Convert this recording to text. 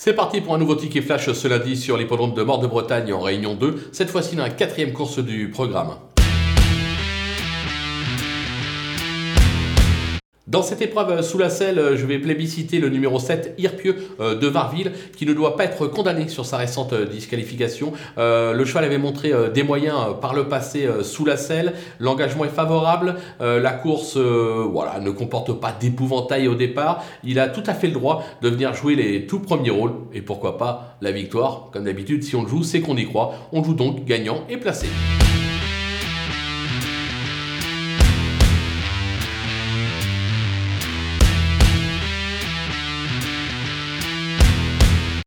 C'est parti pour un nouveau ticket flash ce lundi sur l'hippodrome de Mort de Bretagne en Réunion 2, cette fois-ci dans la quatrième course du programme. Dans cette épreuve sous la selle, je vais plébisciter le numéro 7, Irpieux euh, de Varville, qui ne doit pas être condamné sur sa récente euh, disqualification. Euh, le cheval avait montré des moyens par le passé sous la selle. L'engagement est favorable. La course ne comporte pas d'épouvantail au départ. Il a tout à fait le droit de venir jouer les tout premiers rôles. Et pourquoi pas la victoire? Comme d'habitude, si on le joue, c'est qu'on y croit. On joue donc gagnant et placé.